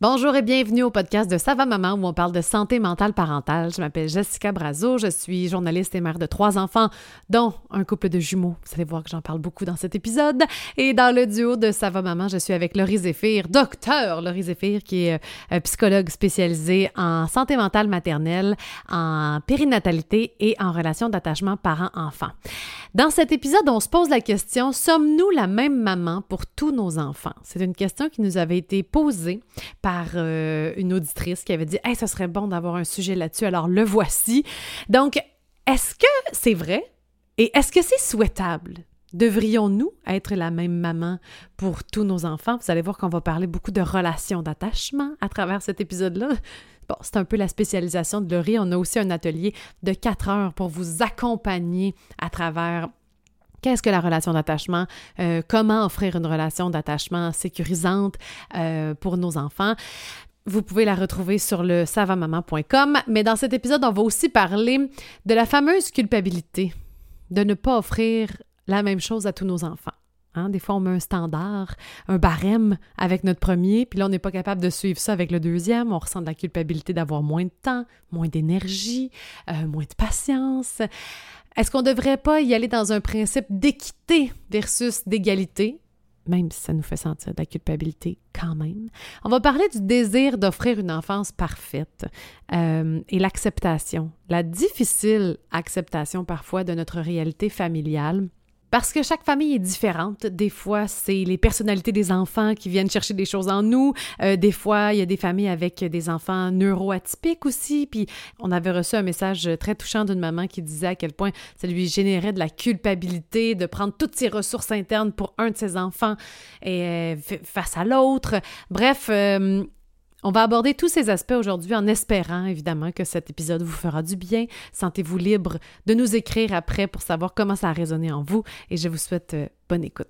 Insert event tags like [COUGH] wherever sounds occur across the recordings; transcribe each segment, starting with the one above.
Bonjour et bienvenue au podcast de Sava Maman où on parle de santé mentale parentale. Je m'appelle Jessica Brazo, je suis journaliste et mère de trois enfants, dont un couple de jumeaux. Vous allez voir que j'en parle beaucoup dans cet épisode. Et dans le duo de Sava Maman, je suis avec Laurie Zéphir, docteur Laurie Zéphir, qui est euh, psychologue spécialisée en santé mentale maternelle, en périnatalité et en relation d'attachement parent-enfant. Dans cet épisode, on se pose la question, sommes-nous la même maman pour tous nos enfants? C'est une question qui nous avait été posée par euh, une auditrice qui avait dit Hey, ce serait bon d'avoir un sujet là-dessus, alors le voici. Donc, est-ce que c'est vrai? Et est-ce que c'est souhaitable? Devrions-nous être la même maman pour tous nos enfants? Vous allez voir qu'on va parler beaucoup de relations d'attachement à travers cet épisode-là. Bon, c'est un peu la spécialisation de Laurie. On a aussi un atelier de quatre heures pour vous accompagner à travers Qu'est-ce que la relation d'attachement? Euh, comment offrir une relation d'attachement sécurisante euh, pour nos enfants? Vous pouvez la retrouver sur le savamaman.com. Mais dans cet épisode, on va aussi parler de la fameuse culpabilité de ne pas offrir la même chose à tous nos enfants. Hein? Des fois, on met un standard, un barème avec notre premier, puis là, on n'est pas capable de suivre ça avec le deuxième. On ressent de la culpabilité d'avoir moins de temps, moins d'énergie, euh, moins de patience. Est-ce qu'on ne devrait pas y aller dans un principe d'équité versus d'égalité? Même si ça nous fait sentir de la culpabilité quand même. On va parler du désir d'offrir une enfance parfaite euh, et l'acceptation, la difficile acceptation parfois de notre réalité familiale parce que chaque famille est différente. Des fois, c'est les personnalités des enfants qui viennent chercher des choses en nous. Euh, des fois, il y a des familles avec des enfants neuroatypiques aussi. Puis, on avait reçu un message très touchant d'une maman qui disait à quel point ça lui générait de la culpabilité de prendre toutes ses ressources internes pour un de ses enfants et euh, face à l'autre. Bref, euh, on va aborder tous ces aspects aujourd'hui en espérant évidemment que cet épisode vous fera du bien. Sentez-vous libre de nous écrire après pour savoir comment ça a résonné en vous et je vous souhaite euh, bonne écoute.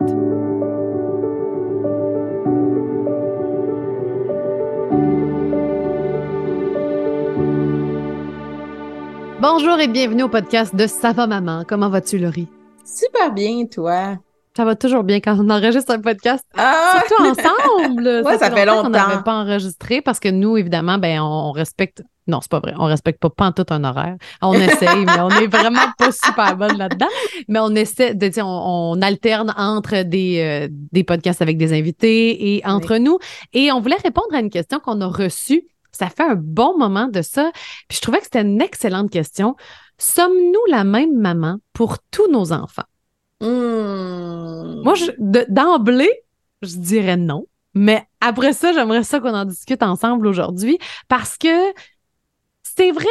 Bonjour et bienvenue au podcast de Sava Maman. Comment vas-tu, Laurie? Super bien, toi? Ça va toujours bien quand on enregistre un podcast. Ah! Surtout ensemble. [LAUGHS] ouais, ça, fait longtemps. qu'on n'avait pas enregistré parce que nous, évidemment, ben, on, respecte. Non, c'est pas vrai. On respecte pas, pas tout un horaire. On [LAUGHS] essaye, mais on est vraiment pas super bonne là-dedans. Mais on essaie de dire, on, alterne entre des, euh, des podcasts avec des invités et entre nous. Et on voulait répondre à une question qu'on a reçue. Ça fait un bon moment de ça. Puis je trouvais que c'était une excellente question. Sommes-nous la même maman pour tous nos enfants? Hmm. Moi, d'emblée, je dirais non. Mais après ça, j'aimerais ça qu'on en discute ensemble aujourd'hui parce que c'est vrai,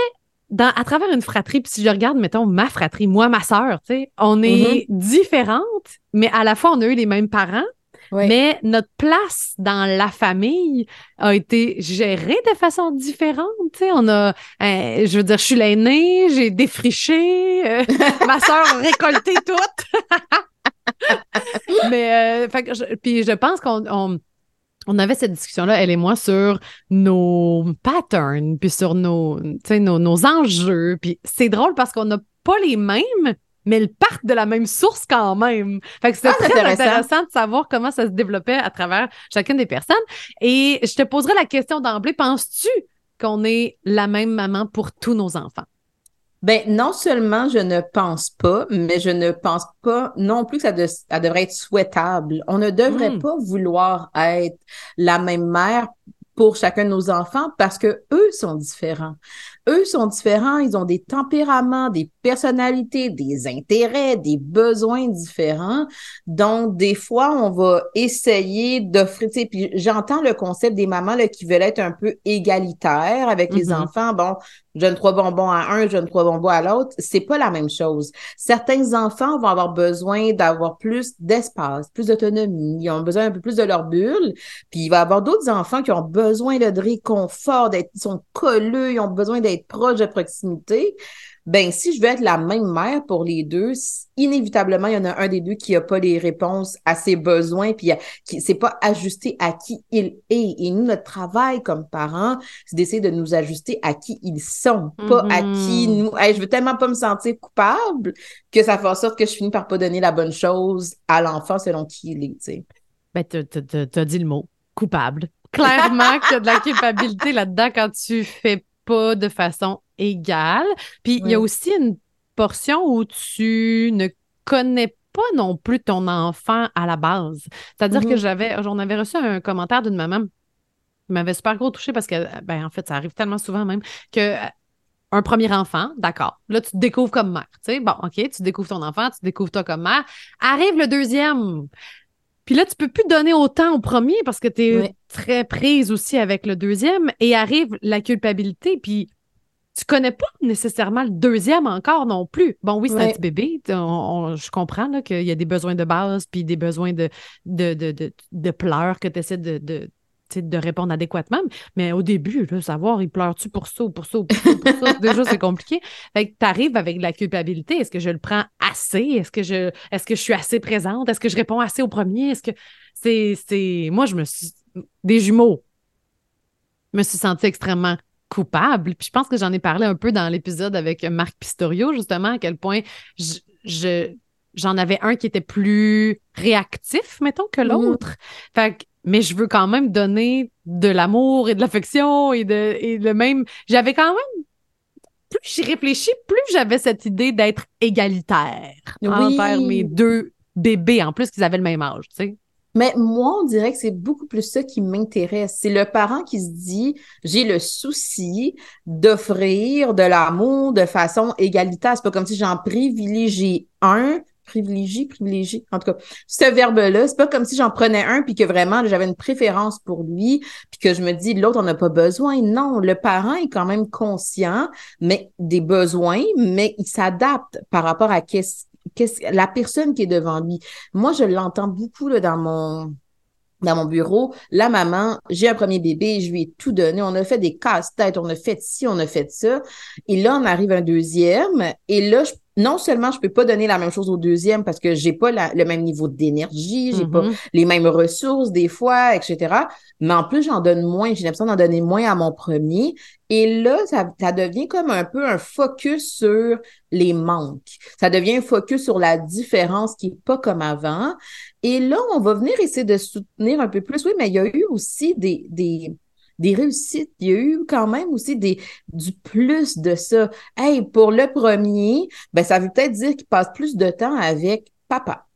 dans, à travers une fratrie, puis si je regarde, mettons, ma fratrie, moi, ma sœur, tu sais, on est mm-hmm. différentes, mais à la fois, on a eu les mêmes parents, mais notre place dans la famille a été gérée de façon différente. sais, On a, euh, je veux dire, je suis l'aînée, j'ai défriché, euh, ma soeur a récolté tout. [LAUGHS] mais, euh, puis je pense qu'on on, avait cette discussion-là, elle et moi, sur nos patterns, puis sur nos, nos, nos enjeux. Puis c'est drôle parce qu'on n'a pas les mêmes, mais elles partent de la même source quand même. Fait que c'est ah, très intéressant. de savoir comment ça se développait à travers chacune des personnes. Et je te poserai la question d'emblée, penses-tu qu'on est la même maman pour tous nos enfants? Ben non seulement je ne pense pas, mais je ne pense pas non plus que ça, devrait être souhaitable. On ne devrait hmm. pas vouloir être la même mère pour chacun de nos enfants parce que eux sont différents eux sont différents, ils ont des tempéraments, des personnalités, des intérêts, des besoins différents. Donc, des fois, on va essayer d'offrir, tu sais, puis j'entends le concept des mamans là, qui veulent être un peu égalitaires avec les mm-hmm. enfants. Bon, je donne trois bonbons à un, je donne trois bonbons à l'autre. C'est pas la même chose. Certains enfants vont avoir besoin d'avoir plus d'espace, plus d'autonomie. Ils ont besoin un peu plus de leur bulle. Puis il va y avoir d'autres enfants qui ont besoin de réconfort, d'être, ils sont colleux, ils ont besoin d'être proche de proximité, ben si je veux être la même mère pour les deux, inévitablement, il y en a un des deux qui n'a pas les réponses à ses besoins, puis qui c'est pas ajusté à qui il est. Et nous, notre travail comme parents, c'est d'essayer de nous ajuster à qui ils sont, pas à qui mm-hmm. nous. je veux tellement pas me sentir coupable que ça fait en sorte que je finis par pas donner la bonne chose à l'enfant selon qui il est. Tu. Ben, t'as dit le mot coupable clairement qu'il y a de la culpabilité là-dedans quand tu fais pas de façon égale. Puis il y a aussi une portion où tu ne connais pas non plus ton enfant à la base. C'est-à-dire que mm-hmm. j'avais, j'en avais reçu un commentaire d'une maman qui m'avait super gros touché parce que, ben, en fait, ça arrive tellement souvent même que un premier enfant, d'accord. Là, tu te découvres comme mère. Tu sais, bon, OK, tu découvres ton enfant, tu découvres toi comme mère. Arrive le deuxième. Puis là, tu peux plus donner autant au premier parce que tu es très prise aussi avec le deuxième et arrive la culpabilité. Puis tu connais pas nécessairement le deuxième encore non plus. Bon, oui, c'est un petit bébé. je comprends qu'il y a des besoins de base puis des besoins de, de, de, de, pleurs que tu essaies de, de répondre adéquatement. Mais au début, là, savoir, il pleure-tu pour ça ou pour ça ou pour ça, pour ça déjà, c'est compliqué. Fait que tu arrives avec la culpabilité. Est-ce que je le prends assez? Est-ce que je est-ce que je suis assez présente? Est-ce que je réponds assez au premier? Est-ce que c'est. Moi, je me suis. Des jumeaux. Je me suis sentie extrêmement coupable. Puis je pense que j'en ai parlé un peu dans l'épisode avec Marc Pistorio, justement, à quel point je, j'en avais un qui était plus réactif, mettons, que mm-hmm. l'autre. Fait que mais je veux quand même donner de l'amour et de l'affection et de et le même. J'avais quand même plus j'y réfléchis, plus j'avais cette idée d'être égalitaire envers mes deux bébés, en plus qu'ils avaient le même âge, tu sais. Mais moi, on dirait que c'est beaucoup plus ça qui m'intéresse. C'est le parent qui se dit, j'ai le souci d'offrir de l'amour de façon égalitaire. C'est pas comme si j'en privilégie un privilégie, privilégie. En tout cas, ce verbe-là, c'est pas comme si j'en prenais un puis que vraiment j'avais une préférence pour lui puis que je me dis l'autre on n'a pas besoin. Non, le parent est quand même conscient mais des besoins, mais il s'adapte par rapport à qu'est-ce, qu'est-ce, la personne qui est devant lui. Moi, je l'entends beaucoup dans mon dans mon bureau, la maman, j'ai un premier bébé, je lui ai tout donné, on a fait des casse-têtes, on a fait ci, on a fait ça, et là, on arrive un deuxième, et là, je non seulement je peux pas donner la même chose au deuxième parce que j'ai pas le même niveau d'énergie, j'ai pas mm-hmm. les mêmes ressources des fois, etc. Mais en plus, j'en donne moins. J'ai l'impression d'en donner moins à mon premier. Et là, ça, ça, devient comme un peu un focus sur les manques. Ça devient un focus sur la différence qui est pas comme avant. Et là, on va venir essayer de soutenir un peu plus. Oui, mais il y a eu aussi des, des des réussites. Il y a eu quand même aussi des, du plus de ça. Hey, pour le premier, ben, ça veut peut-être dire qu'il passe plus de temps avec papa.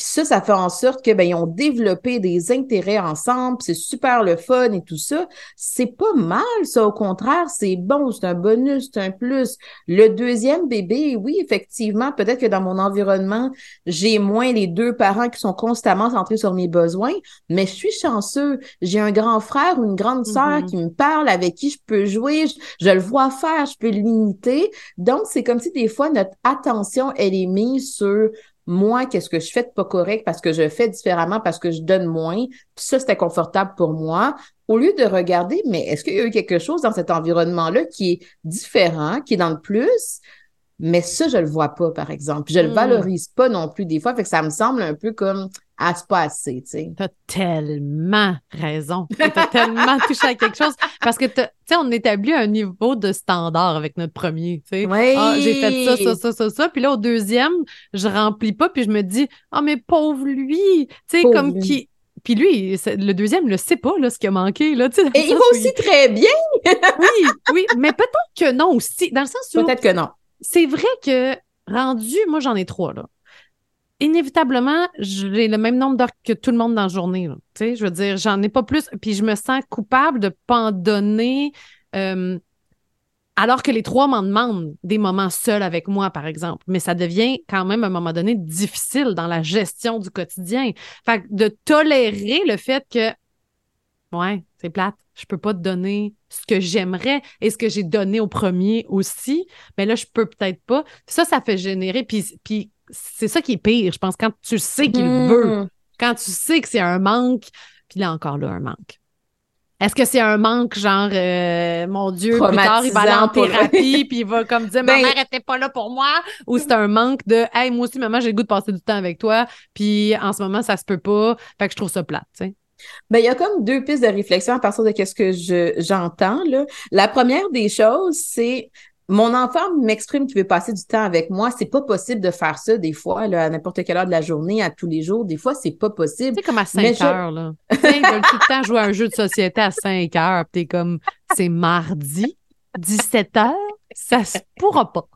Puis ça, ça fait en sorte que ben, ils ont développé des intérêts ensemble, c'est super le fun et tout ça. C'est pas mal, ça, au contraire, c'est bon, c'est un bonus, c'est un plus. Le deuxième bébé, oui, effectivement, peut-être que dans mon environnement, j'ai moins les deux parents qui sont constamment centrés sur mes besoins, mais je suis chanceux. J'ai un grand frère ou une grande sœur mm-hmm. qui me parle, avec qui je peux jouer, je, je le vois faire, je peux l'imiter. Donc, c'est comme si des fois, notre attention, elle est mise sur moi, qu'est-ce que je fais de pas correct parce que je fais différemment, parce que je donne moins, puis ça, c'était confortable pour moi, au lieu de regarder, mais est-ce qu'il y a eu quelque chose dans cet environnement-là qui est différent, qui est dans le plus? Mais ça, je le vois pas, par exemple. je le hmm. valorise pas non plus des fois. Fait que ça me semble un peu comme ah, c'est pas assez, tu sais. T'as tellement raison. T'as tellement [LAUGHS] touché à quelque chose. Parce que, tu sais, on établit un niveau de standard avec notre premier, tu sais. Oui. Ah, j'ai fait ça, ça, ça, ça, ça. Puis là, au deuxième, je remplis pas, puis je me dis, ah, mais pauvre lui. Tu sais, comme qui. Puis lui, le deuxième ne sait pas là, ce qui a manqué. Là, Et il va aussi très bien! [LAUGHS] oui, oui, mais peut-être que non aussi. Dans le sens où. Peut-être que non. C'est vrai que rendu, moi j'en ai trois là inévitablement, j'ai le même nombre d'heures que tout le monde dans la journée. Je veux dire, j'en ai pas plus. Puis je me sens coupable de pas en donner. Euh, alors que les trois m'en demandent des moments seuls avec moi, par exemple. Mais ça devient quand même à un moment donné difficile dans la gestion du quotidien. Fait de tolérer le fait que, ouais, c'est plate, je peux pas te donner ce que j'aimerais et ce que j'ai donné au premier aussi, mais là, je peux peut-être pas. Ça, ça fait générer. Puis, puis c'est ça qui est pire, je pense, quand tu sais qu'il veut, hmm. quand tu sais que c'est un manque, puis là encore là, un manque. Est-ce que c'est un manque, genre, euh, mon Dieu, plus tard, il va aller en thérapie, puis il va comme dire, [LAUGHS] ma ben mère était pas là pour moi, ou c'est un manque de, hey, moi aussi, maman, j'ai le goût de passer du temps avec toi, puis en ce moment, ça se peut pas, fait que je trouve ça plate, tu sais. Ben, il y a comme deux pistes de réflexion à partir de ce que je, j'entends, là. La première des choses, c'est mon enfant m'exprime qu'il veut passer du temps avec moi. C'est pas possible de faire ça des fois, là, à n'importe quelle heure de la journée, à tous les jours. Des fois, c'est pas possible. C'est comme à 5 heures, là. Ils veulent tout le temps jouer à un jeu de société à 5 heures. T'es comme, c'est mardi, 17 heures, ça se pourra pas.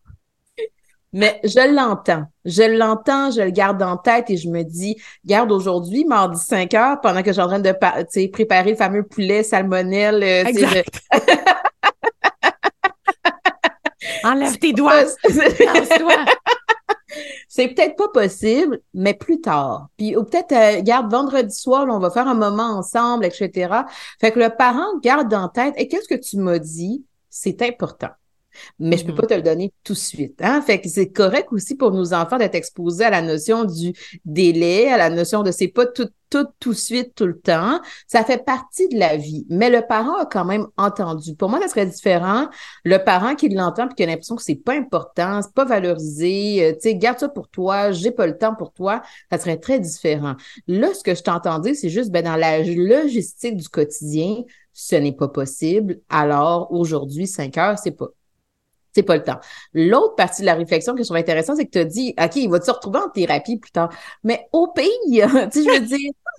Mais je l'entends. Je l'entends, je le garde en tête et je me dis, garde aujourd'hui, mardi 5 heures, pendant que je suis en train de préparer le fameux poulet salmonelle. Euh, exact. Enlève [LAUGHS] tes doigts. C'est peut-être pas possible, mais plus tard. Puis ou peut-être, euh, garde vendredi soir, on va faire un moment ensemble, etc. Fait que le parent garde en tête, et qu'est-ce que tu m'as dit? C'est important mais je peux mm-hmm. pas te le donner tout de suite. Hein? Fait que c'est correct aussi pour nos enfants d'être exposés à la notion du délai, à la notion de c'est pas tout, tout, tout de suite, tout le temps. Ça fait partie de la vie. Mais le parent a quand même entendu. Pour moi, ça serait différent. Le parent qui l'entend puis qui a l'impression que c'est pas important, c'est pas valorisé, euh, tu sais, garde ça pour toi, j'ai pas le temps pour toi, ça serait très différent. Là, ce que je t'entendais, c'est juste, ben, dans la logistique du quotidien, ce n'est pas possible. Alors, aujourd'hui, 5 heures, c'est pas c'est pas le temps. L'autre partie de la réflexion que je trouve intéressante, c'est que tu as dit, OK, il va se retrouver en thérapie plus tard? Mais au pays, [LAUGHS] tu sais, je veux [LAUGHS] dire, [LAUGHS]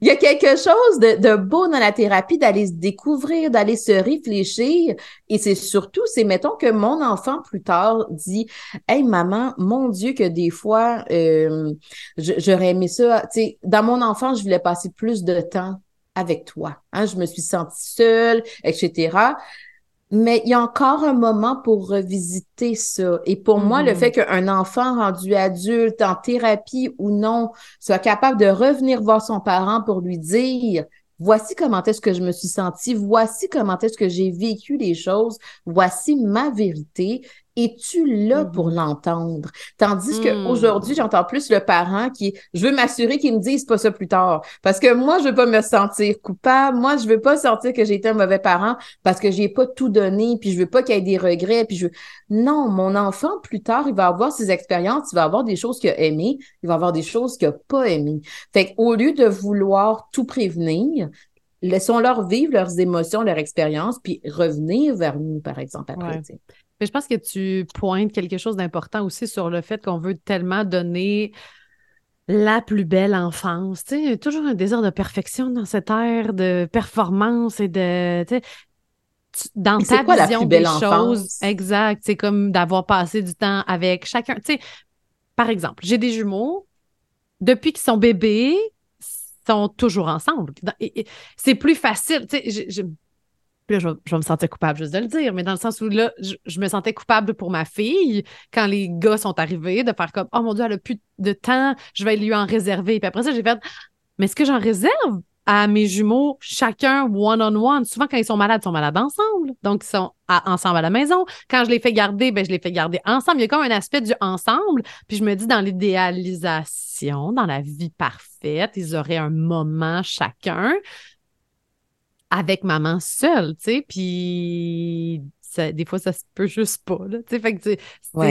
il y a quelque chose de, beau dans la thérapie d'aller se découvrir, d'aller se réfléchir. Et c'est surtout, c'est mettons que mon enfant plus tard dit, Hey, maman, mon Dieu, que des fois, euh, j'aurais aimé ça. Tu sais, dans mon enfant, je voulais passer plus de temps avec toi. Hein, je me suis sentie seule, etc mais il y a encore un moment pour revisiter ça. Et pour moi, le mm-hmm. fait qu'un enfant rendu adulte, en thérapie ou non, soit capable de revenir voir son parent pour lui dire voici comment est-ce que je me suis sentie, voici comment est-ce que j'ai vécu les choses, voici ma vérité es-tu là pour mm-hmm. l'entendre? Tandis que qu'aujourd'hui, j'entends plus le parent qui, je veux m'assurer qu'il me dise pas ça plus tard. Parce que moi, je veux pas me sentir coupable. Moi, je veux pas sentir que j'ai été un mauvais parent parce que j'ai pas tout donné, puis je veux pas qu'il y ait des regrets, puis je Non, mon enfant, plus tard, il va avoir ses expériences, il va avoir des choses qu'il a aimées, il va avoir des choses qu'il a pas aimées. Fait qu'au lieu de vouloir tout prévenir, laissons-leur vivre leurs émotions, leurs expériences, puis revenir vers nous, par exemple, après. Mais je pense que tu pointes quelque chose d'important aussi sur le fait qu'on veut tellement donner la plus belle enfance. Tu sais, il y a toujours un désir de perfection dans cette ère de performance et de. Tu sais, dans ta quoi, vision des choses, exact. C'est comme d'avoir passé du temps avec chacun. Tu sais, par exemple, j'ai des jumeaux. Depuis qu'ils sont bébés, sont toujours ensemble. C'est plus facile. Tu sais, puis là, je vais, me sentir coupable juste de le dire, mais dans le sens où là, je, me sentais coupable pour ma fille quand les gars sont arrivés, de faire comme Oh mon Dieu, elle a plus de temps, je vais lui en réserver. Puis après ça, j'ai fait Mais est-ce que j'en réserve à mes jumeaux, chacun one-on-one? Souvent, quand ils sont malades, ils sont malades ensemble. Donc, ils sont ensemble à la maison. Quand je les fais garder, ben, je les fais garder ensemble. Il y a comme un aspect du ensemble. Puis je me dis, dans l'idéalisation, dans la vie parfaite, ils auraient un moment chacun avec maman seule, tu sais, puis des fois, ça se peut juste pas, tu sais, fait que, c'est,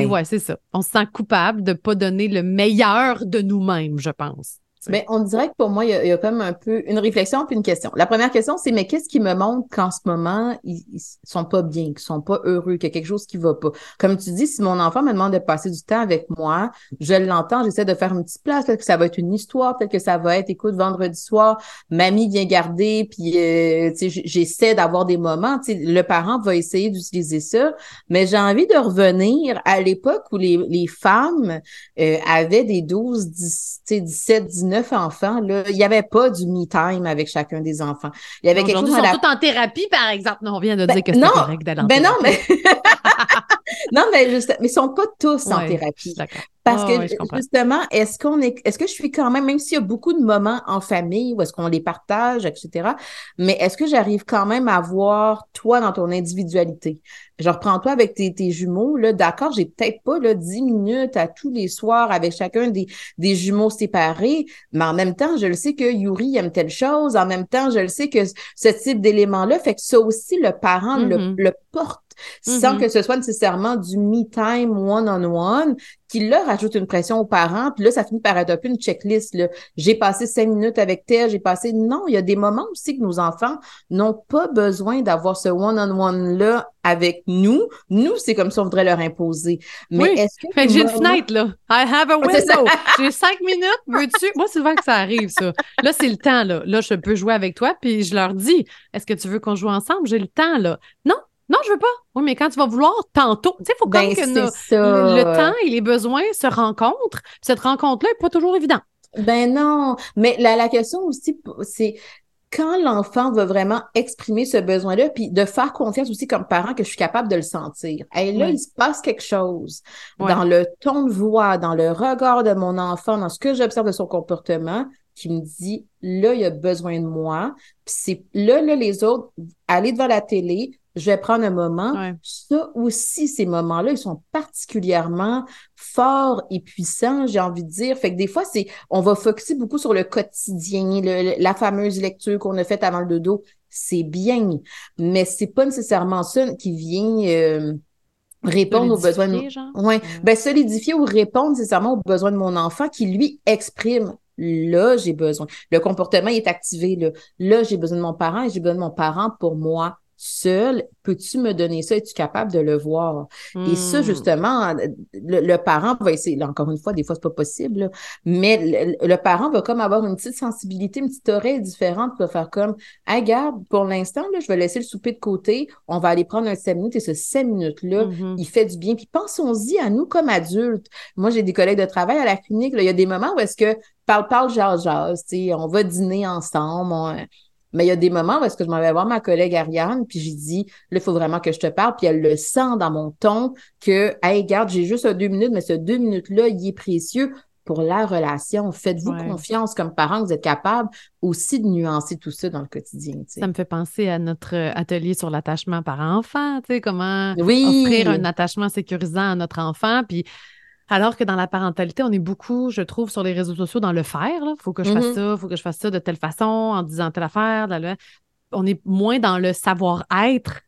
ouais, c'est ça. On se sent coupable de pas donner le meilleur de nous-mêmes, je pense. Mais on dirait que pour moi, il y, a, comme un peu une réflexion puis une question. La première question, c'est mais qu'est-ce qui me montre qu'en ce moment, ils, ils sont pas bien, qu'ils sont pas heureux, qu'il y a quelque chose qui va pas? Comme tu dis, si mon enfant me demande de passer du temps avec moi, je l'entends, j'essaie de faire une petite place, peut-être que ça va être une histoire, peut-être que ça va être, écoute, vendredi soir, mamie vient garder, puis euh, j'essaie d'avoir des moments, le parent va essayer d'utiliser ça, mais j'ai envie de revenir à l'époque où les, les femmes euh, avaient des 12, 10, 17, 19 enfants, là, il n'y avait pas du me-time avec chacun des enfants. Il y avait quelque chose. Ils sont tous en thérapie, par exemple. Non, on vient de ben, dire que c'est correct d'aller en ben non, mais. Non, mais juste, mais ils sont pas tous en thérapie. Parce que justement, est-ce qu'on est, est-ce que je suis quand même, même s'il y a beaucoup de moments en famille où est-ce qu'on les partage, etc., mais est-ce que j'arrive quand même à voir toi dans ton individualité? Je reprends toi avec tes, tes jumeaux, là, d'accord, j'ai peut-être pas là, 10 minutes à tous les soirs avec chacun des, des jumeaux séparés, mais en même temps, je le sais que Yuri aime telle chose, en même temps, je le sais que ce type d'élément-là fait que ça aussi, le parent le, mm-hmm. le porte sans Mhm. que ce soit nécessairement du me time one-on-one qui là rajoute une pression aux parents. Puis là, ça finit par peu une checklist. J'ai passé cinq minutes avec tel, j'ai passé... Non, il y a des moments aussi que nos enfants n'ont pas besoin d'avoir ce one-on-one-là avec nous. Nous, c'est comme ça on voudrait leur imposer. Mais Oui. est-ce que... Fait que j'ai une fenêtre, là. I have a [LAUGHS] window. J'ai cinq minutes, veux-tu? Moi, c'est souvent que ça arrive, ça. Là, c'est le temps, là. Là, je peux jouer avec toi, puis je leur dis, est-ce que tu veux qu'on joue ensemble? J'ai le temps, là. Non, non, je veux pas. Oui, mais quand tu vas vouloir, tantôt. Tu sais, il faut Ben, comme que nos- le, le temps et les besoins se rencontrent. Cette rencontre-là n'est pas toujours évidente. Ben non, mais la, la question aussi, c'est quand l'enfant va vraiment exprimer ce besoin-là, puis de faire confiance aussi comme parent que je suis capable de le sentir. Et là, il se passe quelque chose dans le ton de voix, dans le regard de mon enfant, dans ce que j'observe de son comportement, qui me dit, là, il a besoin de moi. Puis c'est là, là, les autres, allez devant la télé, je vais prendre un moment. Ouais. Ça aussi, ces moments-là, ils sont particulièrement forts et puissants, j'ai envie de dire. Fait que des fois, c'est, on va focuser beaucoup sur le quotidien, le- la fameuse lecture qu'on a faite avant le dodo. C'est bien, mais c'est pas nécessairement ça qui vient euh, répondre aux besoins de genre? Ouais. Ben, solidifier ou répondre nécessairement aux besoins de mon enfant qui, lui, exprime. Là, j'ai besoin. Le comportement est activé. Là, là j'ai besoin de mon parent et j'ai besoin de mon parent pour moi seul. Peux-tu me donner ça? Es-tu capable de le voir? Et ça, Hmm. justement, le, le parent va essayer, là, encore une fois, des fois, c'est pas possible, là, mais le, le parent va comme avoir une petite sensibilité, une petite oreille différente, pour faire comme, hey, garde, pour l'instant, là, je vais laisser le souper de côté, on va aller prendre un 7 minutes, et ce 7 minutes-là, Mhm. il fait du bien. Puis pensons-y à nous comme adultes. Moi, j'ai des collègues de travail à la clinique, là, il y a des moments où est-ce que parle, parle, jase, jase, on va dîner ensemble, on- mais il y a des moments où est-ce que je m'en vais voir ma collègue Ariane, puis j'ai dit, là, il faut vraiment que je te parle, puis elle le sent dans mon ton que, hey, garde, j'ai juste deux minutes, mais ce deux minutes-là, il est précieux pour la relation. Faites-vous Ouais. confiance comme parents, vous êtes capable aussi de nuancer tout ça dans le quotidien. Ça me fait penser à notre euh, atelier sur l'attachement par enfant, tu sais, comment Oui. offrir un attachement sécurisant à notre enfant. Puis alors que dans la parentalité, on est beaucoup, je trouve, sur les réseaux sociaux dans le faire. Il faut que je fasse Mhm. ça, il faut que je fasse ça de telle façon, en disant telle affaire. là, là. On est moins dans le savoir-être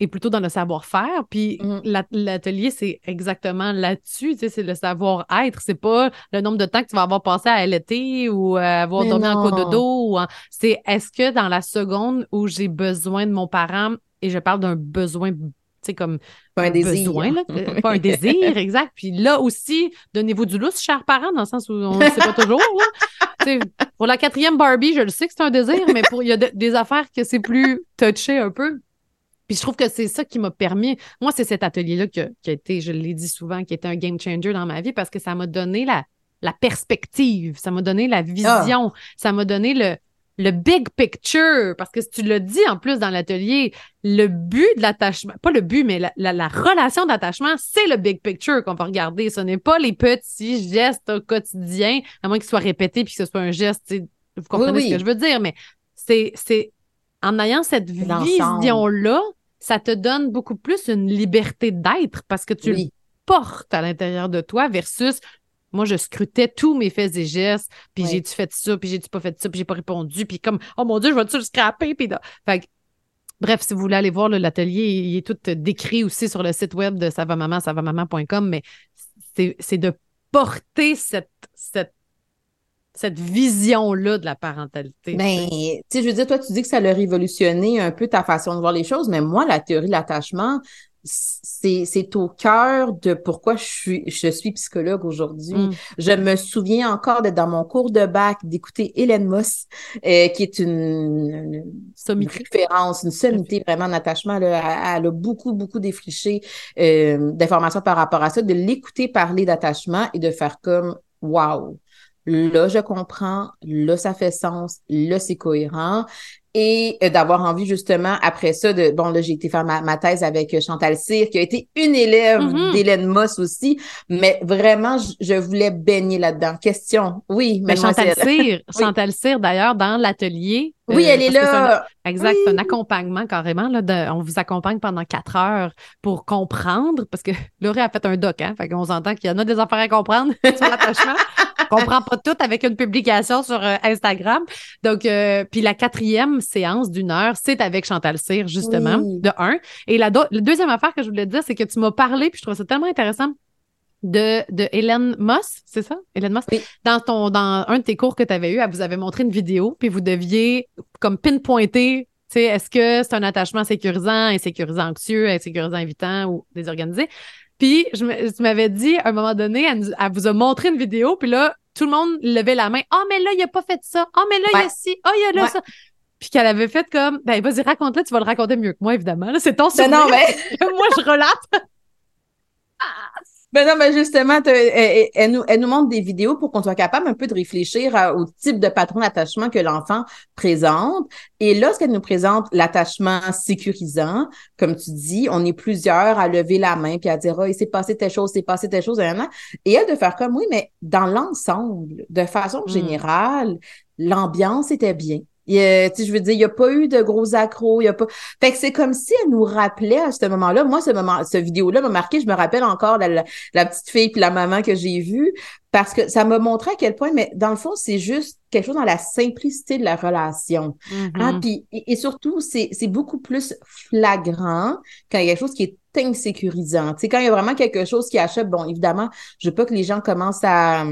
et plutôt dans le savoir-faire. Puis Mhm. la- l'atelier, c'est exactement là-dessus. tu sais, C'est le savoir-être. C'est pas le nombre de temps que tu vas avoir passé à allaiter ou à avoir Mais dormi en cododo. ou en- C'est est-ce que dans la seconde où j'ai besoin de mon parent, et je parle d'un besoin, sais, comme Pas un désir. besoin, là, [LAUGHS] pas un désir, exact. Puis là aussi, donnez-vous du lousse, chers parents, dans le sens où on ne sait pas [LAUGHS] toujours. là. Pour la quatrième Barbie, je le sais que c'est un désir, mais pour il y a de- des affaires que c'est plus touché un peu. Puis je trouve que c'est ça qui m'a permis. Moi, c'est cet atelier-là qui a, qui a été, je l'ai dit souvent, qui était un game changer dans ma vie parce que ça m'a donné la, la perspective, ça m'a donné la vision, ça m'a donné le, le big picture. Parce que tu l'as dit en plus dans l'atelier, le but de l'attachement, pas le but, mais la, la- la relation d'attachement, c'est le big picture qu'on va regarder. Ce n'est pas les petits gestes au quotidien, à moins qu'ils soient répétés puis que ce soit un geste. Vous comprenez Oui, ce que je veux dire, mais c'est, c'est en ayant cette vision-là, ça te donne beaucoup plus une liberté d'être parce que tu le portes à l'intérieur de toi versus moi, je scrutais tous mes faits et gestes, puis Ouais. j'ai-tu fait ça, puis j'ai-tu pas fait ça, puis j'ai pas répondu, puis comme, oh mon Dieu, je vais-tu le scraper, puis là. Fait que, bref, si vous voulez aller voir l'atelier, il est tout euh, décrit aussi sur le site web de savamaman, savamaman.com, mais c'est c'est de porter cette, cette, cette vision-là de la parentalité. Ben, tu sais, je veux dire, toi, tu dis que ça a révolutionné un peu ta façon de voir les choses, mais moi, la théorie de l'attachement, c'est, au cœur de pourquoi je suis, je suis psychologue aujourd'hui. Mm. Je me souviens encore d'être dans mon cours de bac, d'écouter Hélène Moss, euh, qui est une, une- référence, une sommité vraiment en attachement. Là. Elle, elle a beaucoup, beaucoup défriché euh, d'informations par rapport à ça, de l'écouter parler d'attachement et de faire comme Wow! Là, je comprends, là, ça fait sens, là, c'est cohérent. Et euh, d'avoir envie, justement, après ça, de bon, là, j'ai été faire ma, ma thèse avec euh, Chantal Cyr, qui a été une élève Mhm. d'Hélène Moss aussi, mais vraiment, je, je voulais baigner là-dedans. Question. Oui, Mais Chantal mademoiselle. Cyr, [LAUGHS] Chantal Cyr, d'ailleurs, dans l'atelier. Oui, euh, elle est un- là. Exact, Oui. un accompagnement carrément. Là, de- on vous accompagne pendant quatre heures pour comprendre, parce que Laurie a fait un doc, hein, fait qu'on s'entend qu'il y en a des affaires à comprendre [LAUGHS] sur l'attachement. [LAUGHS] comprends pas tout avec une publication sur euh, Instagram. Donc, euh, puis la quatrième séance d'une heure, c'est avec Chantal Cyr, justement, de un. Et la, la, deuxième affaire que je voulais te dire, c'est que tu m'as parlé, puis je trouve ça tellement intéressant de, de Hélène Moss, c'est ça? Hélène Moss? Dans, ton, dans un de tes cours que tu avais eu, elle vous avait montré une vidéo, puis vous deviez comme pinpointer, tu sais, est-ce que c'est un attachement sécurisant, insécurisant anxieux, insécurisant évitant ou désorganisé? Puis, je tu m'avais dit, à un moment donné, elle, vous a montré une vidéo, puis là, tout le monde levait la main. Ah, oh, mais là, il a pas fait ça. Ah, oh, mais là, il y a ci. Ah, oh, il y a là ça. Puis qu'elle avait fait comme, ben, vas-y, raconte-le, tu vas le raconter mieux que moi, évidemment. C'est ton souvenir. non, mais... [LAUGHS] moi, je relate. [LAUGHS] Ben non, mais justement, elle, nous, elle nous montre des vidéos pour qu'on soit capable un peu de réfléchir au type de patron d'attachement que l'enfant présente. Et lorsqu'elle nous présente l'attachement sécurisant, comme tu dis, on est plusieurs à lever la main puis à dire, oh, il s'est passé telle chose, c'est passé telle chose, et elle de faire comme, oui, mais dans l'ensemble, de façon hmm. générale, l'ambiance était bien. Euh, je veux dire, il n'y a pas eu de gros accros, il y a pas. Fait que c'est comme si elle nous rappelait à ce moment-là. Moi, ce moment, ce vidéo-là m'a marqué. Je me rappelle encore la, la, petite fille puis la maman que j'ai vue parce que ça m'a montré à quel point, mais dans le fond, c'est juste quelque chose dans la simplicité de la relation. Mm-hmm. puis, et, surtout, c'est beaucoup plus flagrant quand il y a quelque chose qui est insécurisant. Tu sais, quand il y a vraiment quelque chose qui achète, bon, évidemment, je veux pas que les gens commencent à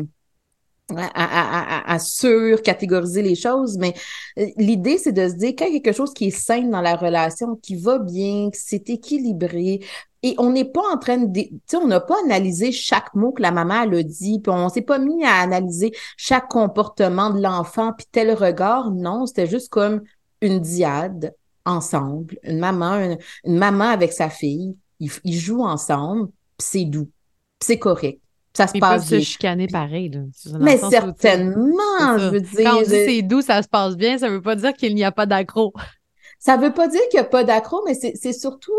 à, à, à, surcatégoriser les choses, mais euh, l'idée, c'est de se dire qu'il y a quelque chose qui est sain dans la relation, qui va bien, que c'est équilibré, et on n'est pas en train de, tu sais, on n'a pas analysé chaque mot que la maman a dit, puis on s'est pas mis à analyser chaque comportement de l'enfant, puis tel regard. Non, c'était juste comme une diade ensemble, une maman, une, maman avec sa fille, ils, jouent ensemble, c'est doux, c'est correct ça se passe bien. se chicaner pareil. Là, mais certainement, je veux dire. Quand on dit c'est doux, ça se passe bien, ça veut pas dire qu'il n'y a pas d'accro. Ça veut pas dire qu'il n'y a pas d'accro, mais c'est surtout,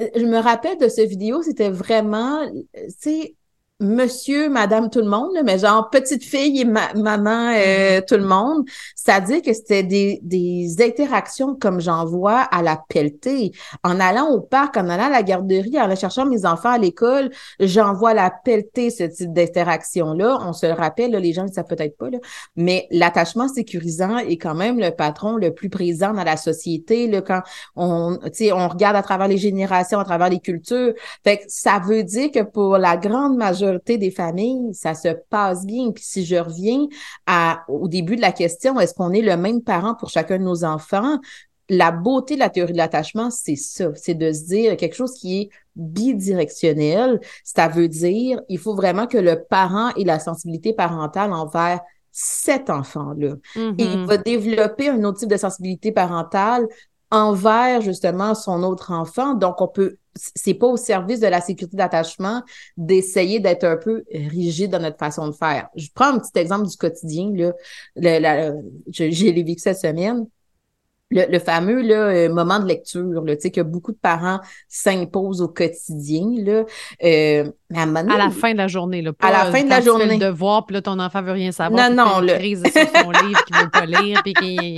euh, je me rappelle de cette vidéo, c'était vraiment, c'est monsieur, madame, tout le monde, mais genre petite fille et maman, euh, mm-hmm. tout le monde. C'est-à-dire que c'était des, des interactions comme j'en vois à la pelletée. En allant au parc, en allant à la garderie, en chercher mes enfants à l'école, j'en vois la pelletée, ce type d'interaction-là. On se le rappelle, les gens ne savent peut-être pas, là, mais l'attachement sécurisant est quand même le patron le plus présent dans la société. Là, quand on, on regarde à travers les générations, à travers les cultures. Fait que ça veut dire que pour la grande majorité des familles, ça se passe bien. Puis si je reviens à, au début de la question, est-ce qu'on est le même parent pour chacun de nos enfants? La beauté de la théorie de l'attachement, c'est ça, c'est de se dire quelque chose qui est bidirectionnel. Ça veut dire, il faut vraiment que le parent ait la sensibilité parentale envers cet enfant-là. Et il mm-hmm. va développer un autre type de sensibilité parentale envers justement son autre enfant. Donc, on peut, c'est pas au service de la sécurité d'attachement d'essayer d'être un peu rigide dans notre façon de faire. Je prends un petit exemple du quotidien, là. j'ai vécu cette semaine. Le, fameux là, euh, moment de lecture, tu sais, que beaucoup de parents s'imposent au quotidien. Là, euh, à, la fin de la journée. Là, à la fin de la journée. Tu le devoir, puis là, ton enfant veut rien savoir. Non, non. Une crise sur son [LAUGHS] livre qu'il veut pas lire, puis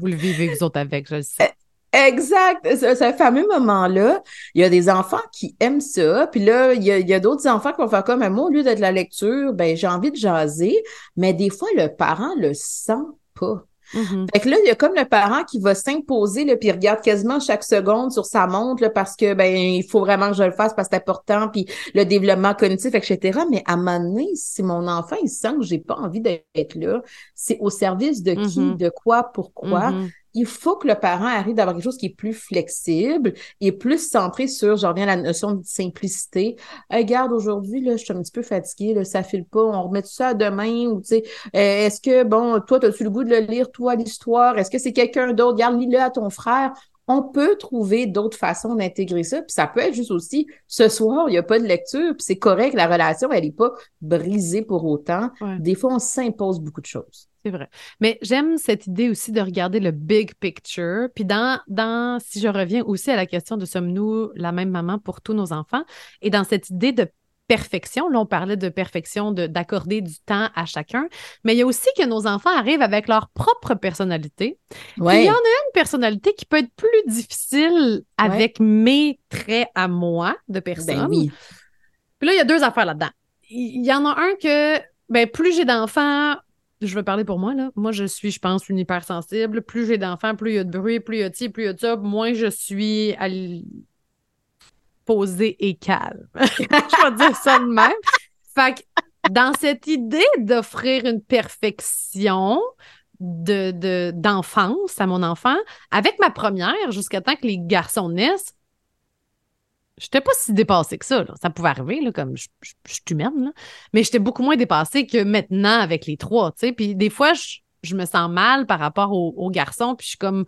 vous le vivez, vous autres, avec, je le sais. Exact. Ce, ce fameux moment-là, il y a des enfants qui aiment ça. Puis là, il y a, a d'autres enfants qui vont faire comme moi, au lieu d'être la lecture, ben j'ai envie de jaser. Mais des fois, le parent le sent pas. Mm-hmm. Fait que là, il y a comme le parent qui va s'imposer, le puis il regarde quasiment chaque seconde sur sa montre là, parce que ben il faut vraiment que je le fasse parce que c'est important, puis le développement cognitif, etc. Mais à un moment donné, si mon enfant il sent que j'ai pas envie d'être là, c'est au service de qui, mm-hmm. de quoi, pourquoi? Mm-hmm il faut que le parent arrive d'avoir quelque chose qui est plus flexible et plus centré sur, je reviens à la notion de simplicité. Regarde, aujourd'hui, là, je suis un petit peu fatiguée, là, ça file pas, on remet ça à demain, ou tu sais, euh, est-ce que, bon, toi, as-tu le goût de le lire, toi, l'histoire? Est-ce que c'est quelqu'un d'autre? Garde, lis-le à ton frère. On peut trouver d'autres façons d'intégrer ça, puis ça peut être juste aussi, ce soir, il n'y a pas de lecture, puis c'est correct, la relation, elle n'est pas brisée pour autant. Des fois, on s'impose beaucoup de choses. C'est vrai. Mais j'aime cette idée aussi de regarder le big picture. Puis dans, dans, si je reviens aussi à la question de sommes-nous la même maman pour tous nos enfants, et dans cette idée de perfection, là on parlait de perfection, d'accorder du temps à chacun, mais il y a aussi que nos enfants arrivent avec leur propre personnalité. Ouais. Il y en a une personnalité qui peut être plus difficile avec mes traits à moi de ben personne. oui. Puis là, il y a deux affaires là-dedans. Il y en a un que ben, plus j'ai d'enfants, je veux parler pour moi, là. Moi, je suis, je pense, une hypersensible. Plus j'ai d'enfants, plus il y a de bruit, plus il y a de ci, plus il y a de ça, moins je suis posée et calme. [LAUGHS] je vais dire ça de même. Fait que dans cette idée d'offrir une perfection de, d'enfance à mon enfant, avec ma première, jusqu'à temps que les garçons naissent, j'étais pas si dépassée que ça. Ça pouvait arriver, là, comme je, suis humaine, mais j'étais beaucoup moins dépassée que maintenant avec les trois. Puis des fois, je, me sens mal par rapport aux, garçons, puis je suis comme,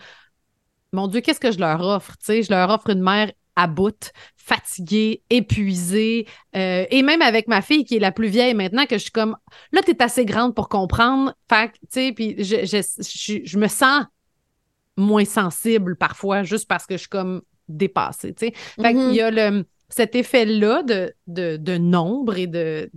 mon Dieu, qu'est-ce que je leur offre? Je leur offre une mère à bout, fatiguée, épuisée. Euh, et même avec ma fille qui est la plus vieille maintenant, que je suis comme, là, tu es assez grande pour comprendre. Fait tu sais, je, je, me sens moins sensible parfois juste parce que je suis comme dépassée, tu sais. Fait qu'il y a le, cet effet-là de, de, de, nombre et de,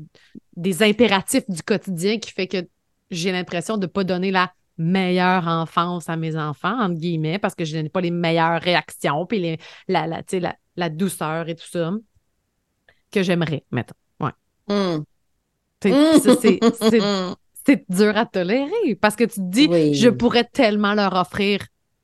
des impératifs du quotidien qui fait que j'ai l'impression de ne pas donner la meilleure enfance à mes enfants, entre guillemets, parce que je n'ai pas les meilleures réactions, puis les, la, la, la, la douceur et tout ça que j'aimerais, mettons. Ouais. Hmm. C'est dur à tolérer parce que tu te dis, je pourrais tellement leur offrir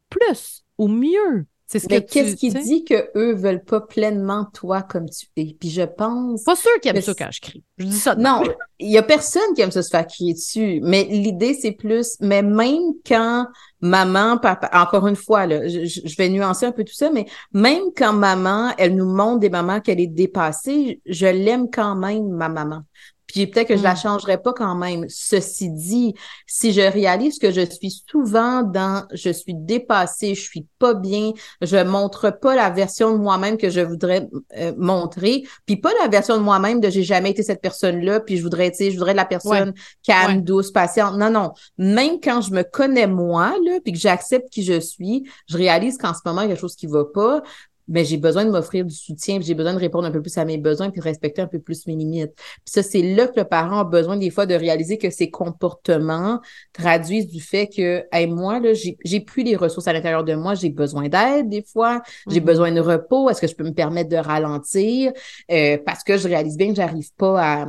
plus ou mieux. Mais qu'est-ce qui dit qu'eux veulent pas pleinement toi comme tu es? Puis je pense. Pas sûr qu'ils aiment ça quand je crie. Je dis ça. Non, il y a personne qui aime ça se faire crier dessus. Mais l'idée, c'est plus, mais même quand maman, papa, encore une fois, là, je, je, vais nuancer un peu tout ça, mais même quand maman, elle nous montre des mamans qu'elle est dépassée, je l'aime quand même, ma maman. Puis peut-être que je la mm. changerai pas quand même. Ceci dit, si je réalise que je suis souvent dans je suis dépassée, je suis pas bien, je montre pas la version de moi-même que je voudrais euh, montrer, puis pas la version de moi-même de j'ai jamais été cette personne-là, puis je voudrais, tu sais, je voudrais la personne calme, douce, patiente. Non, non. Même quand je me connais moi, là, puis que j'accepte qui je suis, je réalise qu'en ce moment, il y a quelque chose qui va pas mais j'ai besoin de m'offrir du soutien, j'ai besoin de répondre un peu plus à mes besoins, puis de respecter un peu plus mes limites. Puis ça, c'est là que le parent a besoin des fois de réaliser que ses comportements traduisent du fait que, hey, moi, là, j'ai plus les ressources à l'intérieur de moi, j'ai besoin d'aide des fois, j'ai mm-hmm. besoin de repos, est-ce que je peux me permettre de ralentir? Euh, parce que je réalise bien que j'arrive pas à,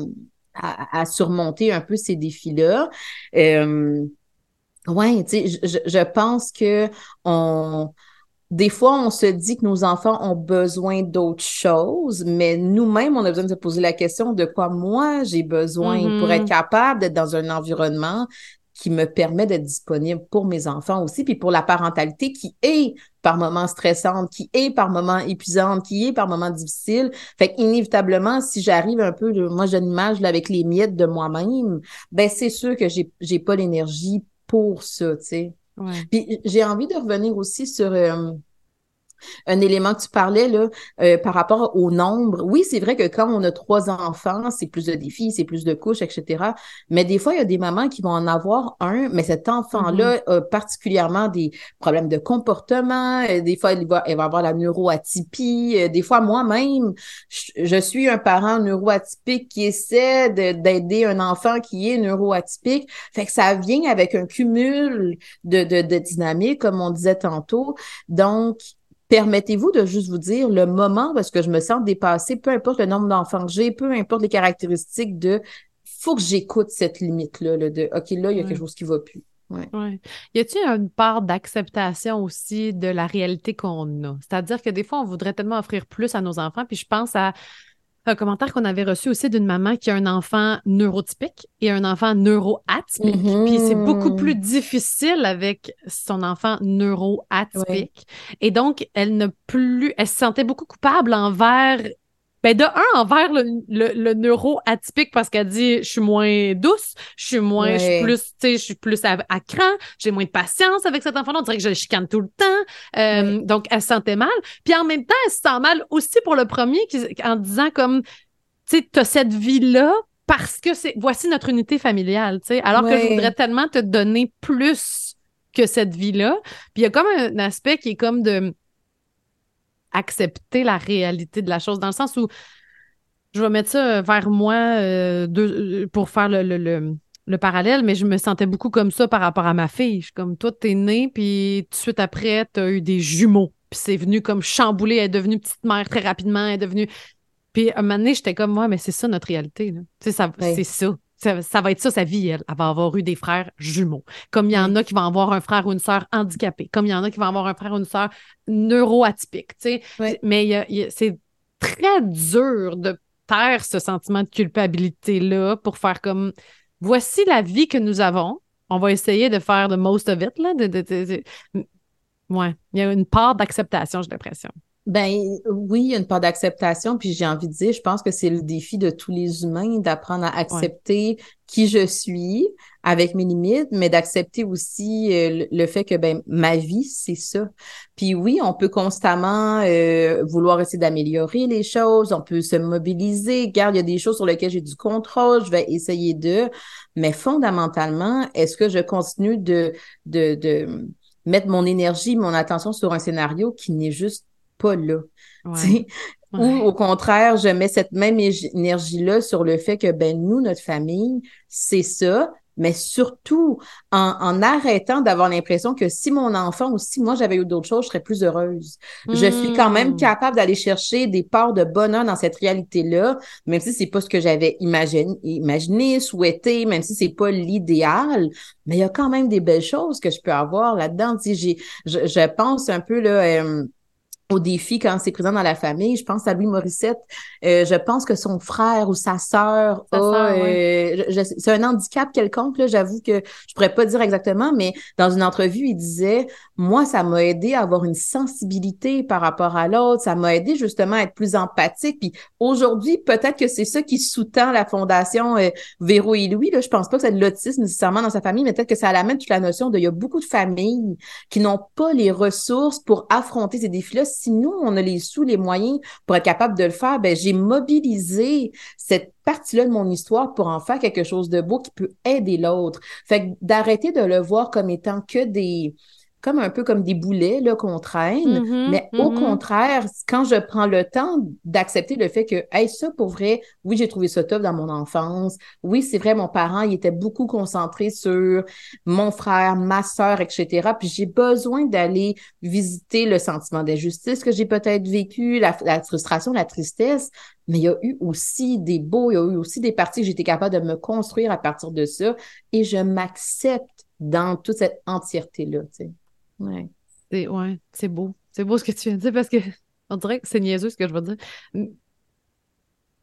à, surmonter un peu ces défis-là. Euh, ouais, tu sais, je, je pense que on des fois, on se dit que nos enfants ont besoin d'autres choses, mais nous-mêmes, on a besoin de se poser la question de quoi moi j'ai besoin pour être mm-hmm. capable d'être dans un environnement qui me permet d'être disponible pour mes enfants aussi, puis pour la parentalité qui est par moments stressante, qui est par moments épuisante, qui est par moments difficile. Fait qu'inévitablement, si j'arrive un peu, moi j'ai une image avec les miettes de moi-même, ben c'est sûr que j'ai, j'ai pas l'énergie pour ça, tu sais. Puis j'ai envie de revenir aussi sur euh, un élément que tu parlais là euh, par rapport au nombre. Oui, c'est vrai que quand on a trois enfants, c'est plus de défis, c'est plus de couches, etc. Mais des fois, il y a des mamans qui vont en avoir un, mais cet enfant-là mm-hmm. a particulièrement des problèmes de comportement. Euh, des fois, elle va, elle va avoir la neuroatypie. Des fois, moi-même, je, suis un parent neuroatypique qui essaie d'aider un enfant qui est neuroatypique. Fait que ça vient avec un cumul de, de, de dynamiques, comme on disait tantôt. Donc, permettez-vous de juste vous dire le moment où est-ce que je me sens dépassée, peu importe le nombre d'enfants que j'ai, peu importe les caractéristiques de faut que j'écoute cette limite-là, de OK, là, il y a quelque chose qui va plus. Ouais. Ouais. Y a-t-il une part d'acceptation aussi de la réalité qu'on a? C'est-à-dire que des fois, on voudrait tellement offrir plus à nos enfants, puis je pense à un commentaire qu'on avait reçu aussi d'une maman qui a un enfant neurotypique et un enfant neuroatypique. Mm-hmm. Puis c'est beaucoup plus difficile avec son enfant neuroatypique. Et donc, elle ne plus, elle se sentait beaucoup coupable envers ben de un, envers le, le, neuro atypique parce qu'elle dit je suis moins douce, je suis moins, je suis plus, tu sais, je suis plus à, cran, j'ai moins de patience avec cet enfant-là. On dirait que je le chicane tout le temps. Euh, donc, elle se sentait mal. Puis en même temps, elle se sent mal aussi pour le premier en disant comme, tu sais, t'as cette vie-là parce que c'est voici notre unité familiale, tu sais. Alors que je voudrais tellement te donner plus que cette vie-là. Puis il y a comme un aspect qui est comme de accepter la réalité de la chose, dans le sens où je vais mettre ça vers moi euh, euh, pour faire le, le, parallèle, mais je me sentais beaucoup comme ça par rapport à ma fille. Je suis comme, toi, t'es née, puis tout de suite après, t'as eu des jumeaux. Puis c'est venu comme chambouler, elle est devenue petite mère très rapidement, elle est devenue... Puis à un moment donné, j'étais comme, moi, mais c'est ça notre réalité. C'est ça. Ça, va être ça sa vie, elle. Elle va avoir eu des frères jumeaux. Comme il y en a qui vont avoir un frère ou une sœur handicapé. Comme il y en a qui vont avoir un frère ou une sœur neuroatypique. sais. Mais c'est très dur de taire ce sentiment de culpabilité-là pour faire comme voici la vie que nous avons. On va essayer de faire the most of it. Là, de, Ouais, il y a une part d'acceptation, j'ai l'impression. Ben oui, il y a une part d'acceptation, puis j'ai envie de dire, je pense que c'est le défi de tous les humains d'apprendre à accepter qui je suis avec mes limites, mais d'accepter aussi euh, le fait que ben ma vie c'est ça. Puis oui, on peut constamment euh, vouloir essayer d'améliorer les choses, on peut se mobiliser, garde il y a des choses sur lesquelles j'ai du contrôle, je vais essayer de, mais fondamentalement, est-ce que je continue de de, de mettre mon énergie, mon attention sur un scénario qui n'est juste pas là. Ou au contraire, je mets cette même énergie-là sur le fait que ben nous, notre famille, c'est ça, mais surtout en, arrêtant d'avoir l'impression que si mon enfant ou si moi j'avais eu d'autres choses, je serais plus heureuse. Je suis quand même hmm. capable d'aller chercher des parts de bonheur dans cette réalité-là, même si c'est pas ce que j'avais imaginé, imaginé, souhaité, même si c'est pas l'idéal, mais il y a quand même des belles choses que je peux avoir là-dedans. Si j'ai, je, je, pense un peu là. Euh, au défi quand c'est présent dans la famille. Je pense à Louis Morissette. Euh, je pense que son frère ou sa sœur a... Euh, c'est un handicap quelconque, là, j'avoue que je pourrais pas dire exactement, mais dans une entrevue, il disait, moi, ça m'a aidé à avoir une sensibilité par rapport à l'autre. Ça m'a aidé justement à être plus empathique. Puis aujourd'hui, peut-être que c'est ça qui sous-tend la fondation euh, Véro et Louis. Là. Je pense pas que c'est de l'autisme nécessairement dans sa famille, mais peut-être que ça amène toute la notion de... Il y a beaucoup de familles qui n'ont pas les ressources pour affronter ces défis-là si nous, on a les sous, les moyens pour être capable de le faire, ben, j'ai mobilisé cette partie-là de mon histoire pour en faire quelque chose de beau qui peut aider l'autre. Fait d'arrêter de le voir comme étant que des, comme un peu comme des boulets là qu'on traîne, mm-hmm, mais au mm-hmm. contraire, quand je prends le temps d'accepter le fait que hey ça pour vrai, oui, j'ai trouvé ça top dans mon enfance. Oui, c'est vrai mon parent, il était beaucoup concentré sur mon frère, ma sœur, etc. Puis j'ai besoin d'aller visiter le sentiment d'injustice que j'ai peut-être vécu, la, la frustration, la tristesse, mais il y a eu aussi des beaux, il y a eu aussi des parties que j'étais capable de me construire à partir de ça et je m'accepte dans toute cette entièreté-là. Tu sais. Ouais. C'est ouais, c'est beau. C'est beau ce que tu viens de dire parce que on dirait que c'est niaiseux ce que je veux dire. Tu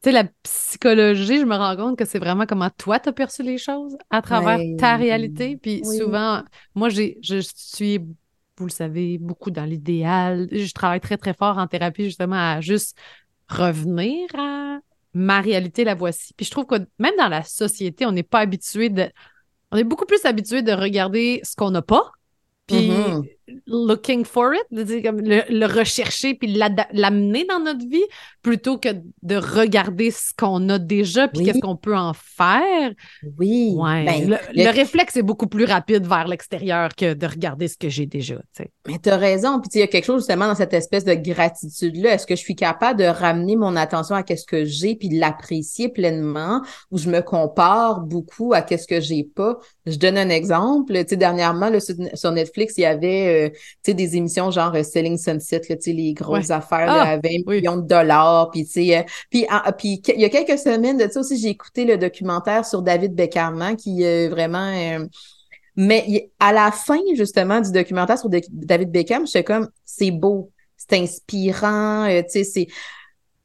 sais, la psychologie, je me rends compte que c'est vraiment comment toi tu as perçu les choses à travers ta réalité. Puis souvent, moi, j'ai, je suis, vous le savez, beaucoup dans l'idéal. Je travaille très, très fort en thérapie justement à juste revenir à ma réalité, la voici. Puis je trouve que même dans la société, on n'est pas habitué de. On est beaucoup plus habitué de regarder ce qu'on n'a pas puis mm-hmm. Looking for it, le, rechercher puis l'amener dans notre vie plutôt que de regarder ce qu'on a déjà puis qu'est-ce qu'on peut en faire. Oui. Ouais. Ben, le, réflexe est beaucoup plus rapide vers l'extérieur que de regarder ce que j'ai déjà. Mais tu as raison. Puis il y a quelque chose justement dans cette espèce de gratitude-là. Est-ce que je suis capable de ramener mon attention à ce que j'ai puis de l'apprécier pleinement ou je me compare beaucoup à ce que j'ai pas? Je donne un exemple. Tu sais, dernièrement, sur Netflix, il y avait euh, des émissions genre euh, Selling Sunset, là, les grosses affaires à 20 ah, millions de dollars. Puis, euh, puis, puis il y a quelques semaines aussi, j'ai écouté le documentaire sur David Beckham, hein, qui est vraiment... mais à la fin, justement, du documentaire sur David Beckham, je suis comme, c'est beau, c'est inspirant, tu sais, c'est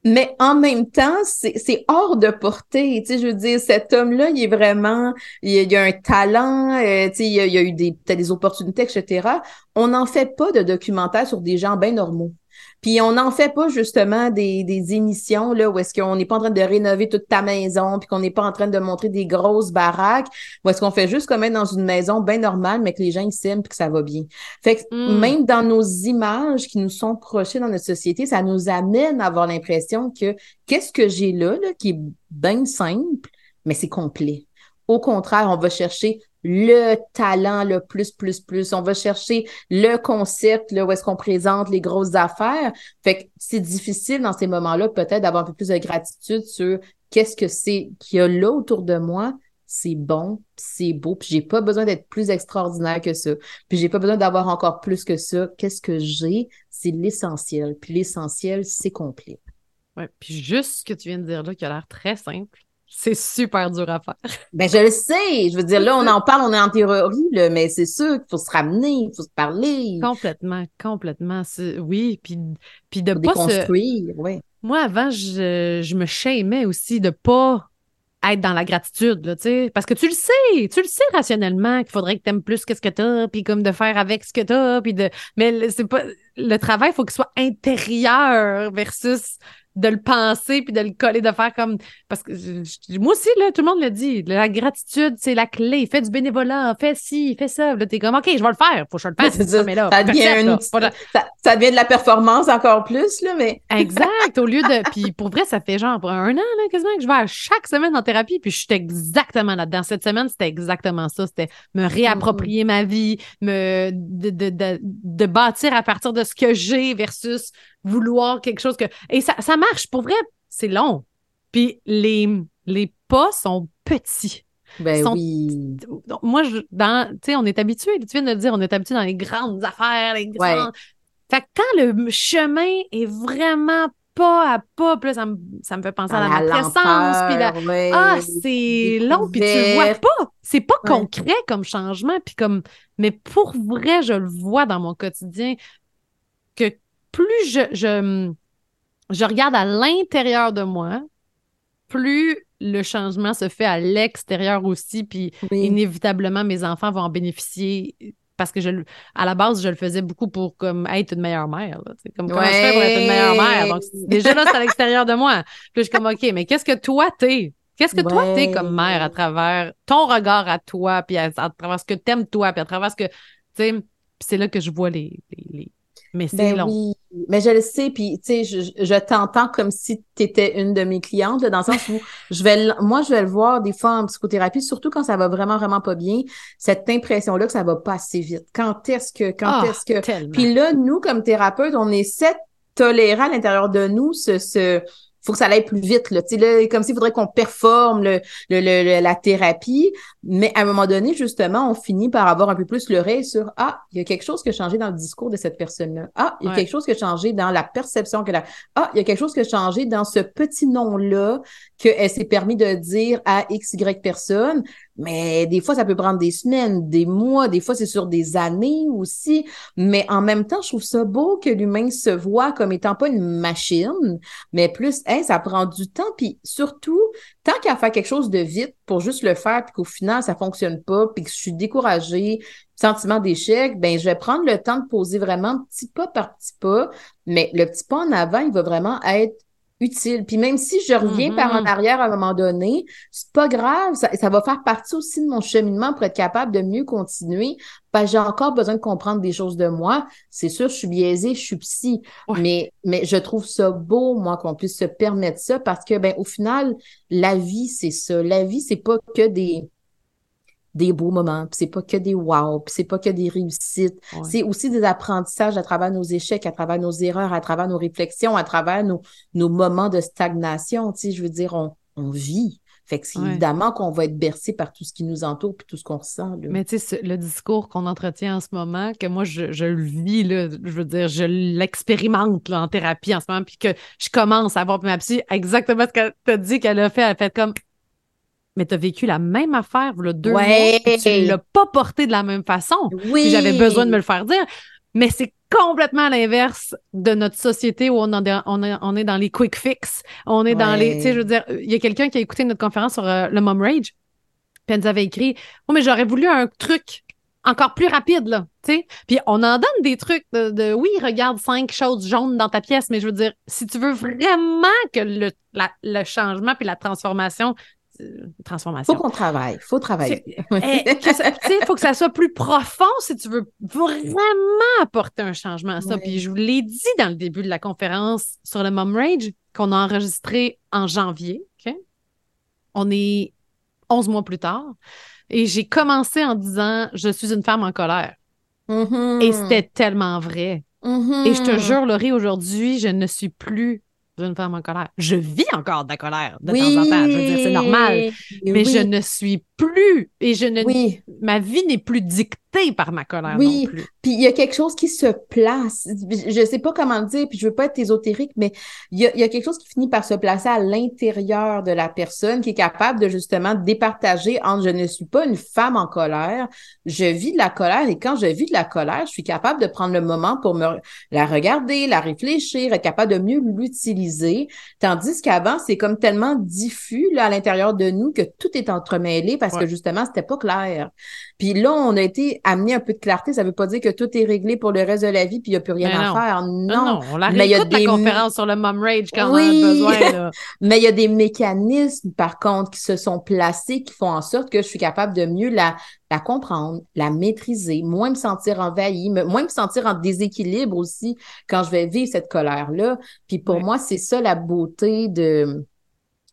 mais en même temps, c'est hors de portée. Tu sais, je veux dire, cet homme-là, il est vraiment, il, y a un talent, euh, tu sais, il, y a, il a eu des des opportunités, etc. On n'en fait pas de documentaire sur des gens bien normaux. Puis on n'en fait pas justement des, des émissions là où est-ce qu'on n'est pas en train de rénover toute ta maison, puis qu'on n'est pas en train de montrer des grosses baraques, ou est-ce qu'on fait juste comme être dans une maison bien normale, mais que les gens ils s'aiment puis que ça va bien. Fait que hmm. même dans nos images qui nous sont projetées dans notre société, ça nous amène à avoir l'impression que qu'est-ce que j'ai là, là, qui est bien simple, mais c'est complet. Au contraire, on va chercher le talent, le plus, plus, plus. On va chercher le concept, là, où est-ce qu'on présente les grosses affaires. Fait que c'est difficile dans ces moments-là, peut-être, d'avoir un peu plus de gratitude sur qu'est-ce que c'est qu'il y a là autour de moi. C'est bon, c'est beau, puis j'ai pas besoin d'être plus extraordinaire que ça. Puis j'ai pas besoin d'avoir encore plus que ça. Qu'est-ce que j'ai? C'est l'essentiel. Puis l'essentiel, c'est complet. Ouais, puis juste ce que tu viens de dire là, qui a l'air très simple, c'est super dur à faire. [LAUGHS] Ben, je le sais. Je veux dire, là, on [LAUGHS] en parle, on est en théorie, là, mais c'est sûr qu'il faut se ramener, il faut se parler. Complètement, complètement. Oui, puis, puis de pas déconstruire, oui. Moi, avant, je, je me shamais aussi de pas être dans la gratitude, là, tu sais. Parce que tu le sais, tu le sais rationnellement qu'il faudrait que tu aimes plus que ce que tu as, puis comme de faire avec ce que tu as, puis de. Mais c'est pas. Le travail, il faut qu'il soit intérieur versus de le penser puis de le coller, de faire comme. Parce que moi aussi, là, tout le monde le dit. La gratitude, c'est la clé. Fais du bénévolat, fais ci, fais ça. Là, t'es comme, OK, je vais le faire. Faut que je le fasse. [LAUGHS] Ça, mais là, ça, devient ça, devient de la performance encore plus, là, mais. [LAUGHS] exact. Au lieu de. Puis pour vrai, ça fait genre un an, là, quasiment, que je vais à chaque semaine en thérapie. Puis je suis exactement là-dedans. Cette semaine, c'était exactement ça. C'était me réapproprier ma vie, me de, de, de, de bâtir à partir de ce que j'ai versus vouloir quelque chose que. Et ça, ça marche. Pour vrai, c'est long. Puis les, les pas sont petits. Ben oui. Moi, je, dans, tu sais, on est habitué, tu viens de le dire, on est habitué dans les grandes affaires, les grands. Fait que quand le chemin est vraiment pas à pas, puis là, ça me, ça me fait penser à, la, matrescence, puis la... Ah, c'est long, puis tu le vois pas. C'est pas concret comme changement, puis comme... Mais pour vrai, je le vois dans mon quotidien, que plus je, je, regarde à l'intérieur de moi, plus le changement se fait à l'extérieur aussi, puis inévitablement, mes enfants vont en bénéficier parce que je, à la base, je le faisais beaucoup pour comme être une meilleure mère. comme comment je fais pour être une meilleure mère? Donc, déjà là, c'est à l'extérieur de moi. Puis je suis comme, OK, mais qu'est-ce que toi, t'es? Qu'est-ce que toi, t'es comme mère à travers ton regard à toi, puis à, travers ce que t'aimes toi, puis à travers ce que, tu sais, c'est là que je vois les, les, mais c'est ben long. Oui. Mais je le sais, puis tu sais, je, je t'entends comme si tu étais une de mes clientes, dans le sens où je vais moi, je vais le voir des fois en psychothérapie, surtout quand ça va vraiment, vraiment pas bien, cette impression-là que ça va pas assez vite. Quand est-ce que, quand ah, est-ce que? Puis là, nous, comme thérapeutes, on essaie de tolérer à l'intérieur de nous ce, ce faut que ça aille plus vite. Là. Là, comme s'il faudrait qu'on performe le, le, la thérapie. Mais à un moment donné, justement, on finit par avoir un peu plus le l'oreille sur Ah, il y a quelque chose qui a changé dans le discours de cette personne-là. Ah, il y a quelque chose qui a changé dans la perception que la. Ah, il y a quelque chose qui a changé dans ce petit nom-là qu'elle s'est permis de dire à X, Y personne. Mais des fois, ça peut prendre des semaines, des mois, des fois, c'est sur des années aussi. Mais en même temps, je trouve ça beau que l'humain se voit comme étant pas une machine, mais plus, hey, ça prend du temps. Puis surtout, tant qu'à faire quelque chose de vite pour juste le faire, puis qu'au final, ça fonctionne pas, puis que je suis découragée, sentiment d'échec, ben je vais prendre le temps de poser vraiment petit pas par petit pas. Mais le petit pas en avant, il va vraiment être utile. Puis même si je reviens par en mm-hmm. arrière à un moment donné, c'est pas grave, ça, ça, va faire partie aussi de mon cheminement pour être capable de mieux continuer. Parce que j'ai encore besoin de comprendre des choses de moi. C'est sûr, je suis biaisée, je suis psy, mais, mais je trouve ça beau, moi, qu'on puisse se permettre ça parce que, ben, au final, la vie, c'est ça. La vie, c'est pas que des des beaux moments, puis c'est pas que des wow, puis c'est pas que des réussites. C'est aussi des apprentissages à travers nos échecs, à travers nos erreurs, à travers nos réflexions, à travers nos, nos moments de stagnation. Tu sais, je veux dire, on, on vit. Fait que c'est évidemment qu'on va être bercé par tout ce qui nous entoure puis tout ce qu'on ressent. Là. Mais tu sais, le discours qu'on entretient en ce moment, que moi, je, je le vis, là, je veux dire, je l'expérimente en thérapie en ce moment, puis que je commence à avoir ma psy exactement ce qu'elle t'a dit qu'elle a fait. Elle a fait comme mais tu as vécu la même affaire, là, deux mois, et tu ne l'as pas porté de la même façon. Oui. J'avais besoin de me le faire dire. Mais c'est complètement l'inverse de notre société où on, on, est dans les quick fix. On est dans les. Tu sais, je veux dire, il y a quelqu'un qui a écouté notre conférence sur euh, le mom rage. Puis elle nous avait écrit Oh, mais j'aurais voulu un truc encore plus rapide, là. Tu sais? Puis on en donne des trucs de, oui, regarde cinq choses jaunes dans ta pièce, mais je veux dire, si tu veux vraiment que le, le changement puis la transformation transformation. Faut qu'on travaille, faut travailler. Il eh, faut que ça soit plus profond si tu veux vraiment apporter un changement à ça. Puis je vous l'ai dit dans le début de la conférence sur le Mom Rage qu'on a enregistré en janvier. On est 11 mois plus tard. Et j'ai commencé en disant Je suis une femme en colère. Mm-hmm. Et c'était tellement vrai. Mm-hmm. Et je te jure, Laurie, aujourd'hui, je ne suis plus d'une femme en colère. Je vis encore de la colère de temps en temps. Je veux dire, c'est normal. Mais je ne suis plus et je ne. Ma vie n'est plus dictée par ma colère oui, non plus. Puis il y a quelque chose qui se place. Je sais pas comment le dire, puis je veux pas être ésotérique, mais il y a, il y a quelque chose qui finit par se placer à l'intérieur de la personne qui est capable de justement départager entre je ne suis pas une femme en colère, je vis de la colère et quand je vis de la colère, je suis capable de prendre le moment pour me la regarder, la réfléchir, être capable de mieux l'utiliser. Tandis qu'avant, c'est comme tellement diffus là, à l'intérieur de nous que tout est entremêlé parce que justement, c'était pas clair. Puis là, on a été amené un peu de clarté. Ça veut pas dire que tout est réglé pour le reste de la vie puis il n'y a plus rien à faire. Non. non, on la mais il y a des... la conférence sur le mom rage quand on a besoin. [LAUGHS] mais il y a des mécanismes, par contre, qui se sont placés, qui font en sorte que je suis capable de mieux la, la comprendre, la maîtriser, moins me sentir envahie, moins me sentir en déséquilibre aussi quand je vais vivre cette colère-là. Puis pour moi, c'est ça la beauté de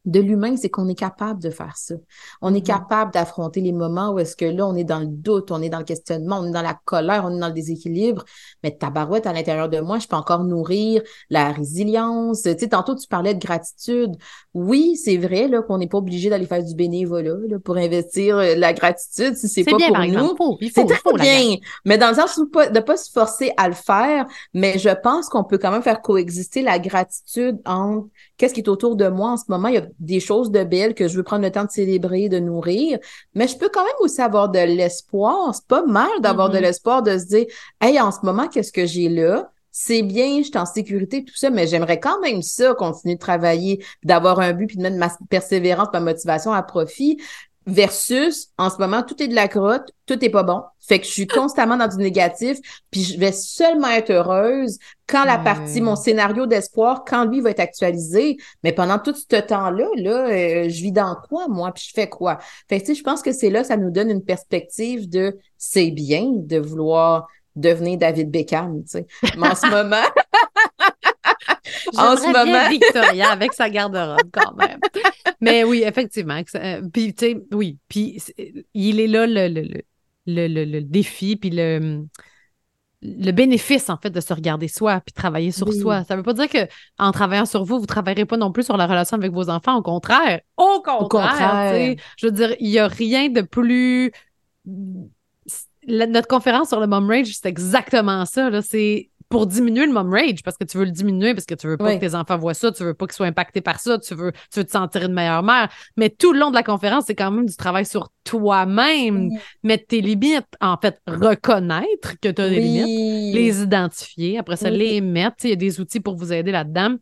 de l'humain, c'est qu'on est capable de faire ça. On est mm-hmm. capable d'affronter les moments où est-ce que là, on est dans le doute, on est dans le questionnement, on est dans la colère, on est dans le déséquilibre. Mais ta barouette à l'intérieur de moi, je peux encore nourrir la résilience. Tu sais, tantôt, tu parlais de gratitude. Oui, c'est vrai là qu'on n'est pas obligé d'aller faire du bénévolat là, pour investir euh, la gratitude si c'est pas bien, pour par nous. C'est très bien. Mais dans le sens de pas se forcer à le faire, mais je pense qu'on peut quand même faire coexister la gratitude entre qu'est-ce qui est autour de moi en ce moment? Il y a des choses de belles que je veux prendre le temps de célébrer, de nourrir, mais je peux quand même aussi avoir de l'espoir. C'est pas mal d'avoir de mm-hmm. l'espoir de se dire, hey, en ce moment, qu'est-ce que j'ai là? c'est bien, je suis en sécurité, tout ça, mais j'aimerais quand même ça, continuer de travailler, d'avoir un but, puis de mettre ma persévérance, ma motivation à profit versus en ce moment tout est de la crotte, tout est pas bon. Fait que je suis constamment dans du négatif, puis je vais seulement être heureuse quand la partie mon scénario d'espoir quand lui va être actualisé, mais pendant tout ce temps-là là, euh, je vis dans quoi moi, puis je fais quoi? Fait que tu sais, je pense que c'est là ça nous donne une perspective de c'est bien de vouloir devenir David Beckham, tu sais. Mais en ce [LAUGHS] moment en ce moment. [LAUGHS] Victoria avec sa garde-robe quand même. Mais oui, effectivement. Euh, puis, tu sais, oui. Puis, il est là le, le, le, le défi, puis le, le bénéfice, en fait, de se regarder soi, puis travailler sur soi. Ça ne veut pas dire qu'en travaillant sur vous, vous ne travaillerez pas non plus sur la relation avec vos enfants. Au contraire. Au contraire. Au contraire. Je veux dire, il n'y a rien de plus. notre conférence sur le mom rage, c'est exactement ça. C'est pour diminuer le mom rage, parce que tu veux le diminuer, parce que tu veux pas que tes enfants voient ça, tu veux pas qu'ils soient impactés par ça, tu veux, tu veux te sentir une meilleure mère. Mais tout le long de la conférence, c'est quand même du travail sur toi-même, mettre tes limites, en fait, reconnaître que tu as des limites, les identifier, après ça, les mettre. Il y a des outils pour vous aider là-dedans.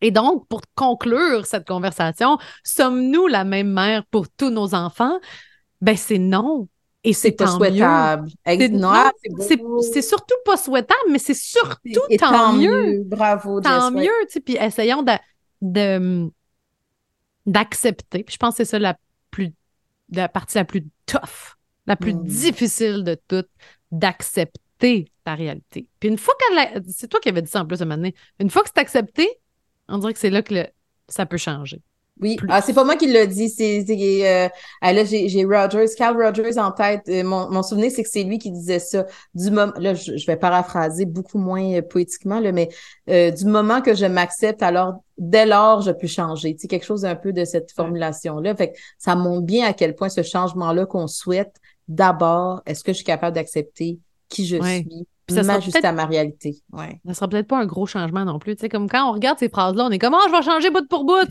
Et donc, pour conclure cette conversation, sommes-nous la même mère pour tous nos enfants? Ben, c'est non. Et c'est pas souhaitable. C'est surtout pas souhaitable, mais c'est surtout tant, mieux. Bravo, Tant mieux, tu sais. Puis essayons de, d'accepter. je pense que c'est ça la plus la partie la plus tough, la plus hmm. difficile de toutes, d'accepter ta réalité. Puis une fois qu'elle c'est toi qui avais dit ça en plus à un moment donné, une fois que c'est accepté, on dirait que c'est là que ça peut changer. Oui, ah, c'est pas moi qui l'a dit. C'est, euh, ah, là, j'ai Rogers, Carl Rogers en tête. Euh, mon, souvenir, c'est que c'est lui qui disait ça. Du moment, là, je, vais paraphraser beaucoup moins euh, poétiquement, là, mais du moment que je m'accepte, alors dès lors, je peux changer. Tu quelque chose un peu de cette formulation-là. Fait que ça montre bien à quel point ce changement-là qu'on souhaite, d'abord, est-ce que je suis capable d'accepter qui je suis? Ça m'ajuster à ma réalité. Ouais. Ça sera peut-être pas un gros changement non plus. Tu sais, comme quand on regarde ces phrases-là, on est comme, oh, je vais changer bout pour bout. [LAUGHS]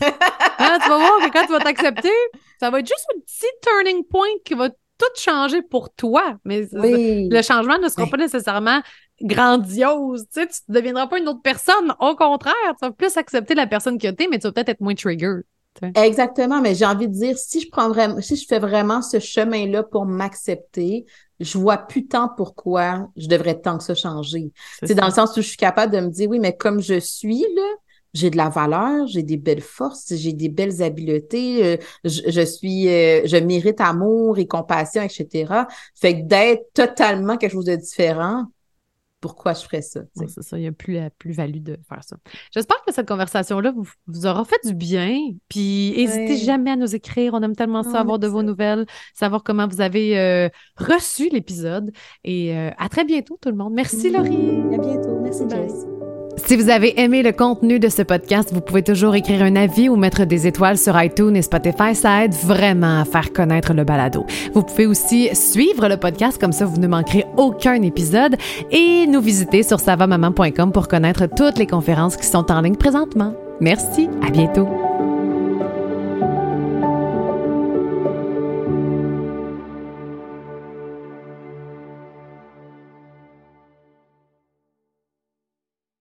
Hein, tu vas voir que quand tu vas t'accepter, ça va être juste un petit turning point qui va tout changer pour toi. Mais le changement ne sera pas nécessairement grandiose. Tu sais, tu ne deviendras pas une autre personne. Au contraire, tu vas plus accepter la personne que tu es, mais tu vas peut-être être moins trigger. Exactement, mais j'ai envie de dire, si je prends vraiment, si je fais vraiment ce chemin-là pour m'accepter, je vois plus tant pourquoi je devrais tant que ça changer. C'est dans le sens où je suis capable de me dire, oui, mais comme je suis, là, j'ai de la valeur, j'ai des belles forces, j'ai des belles habiletés, euh, je, suis, euh, je mérite amour et compassion, etc. Fait que d'être totalement quelque chose de différent, pourquoi je ferais ça. c'est ça, il n'y a plus la plus-value de faire ça. J'espère que cette conversation-là vous, aura fait du bien. Puis n'hésitez jamais à nous écrire. On aime tellement ça, avoir de vos nouvelles, savoir comment vous avez euh, reçu l'épisode. Et euh, à très bientôt, tout le monde. Merci, Laurie. À bientôt. Merci, Jess. Si vous avez aimé le contenu de ce podcast, vous pouvez toujours écrire un avis ou mettre des étoiles sur iTunes et Spotify. Ça aide vraiment à faire connaître le balado. Vous pouvez aussi suivre le podcast, comme ça vous ne manquerez aucun épisode, et nous visiter sur savamaman.com pour connaître toutes les conférences qui sont en ligne présentement. Merci, à bientôt.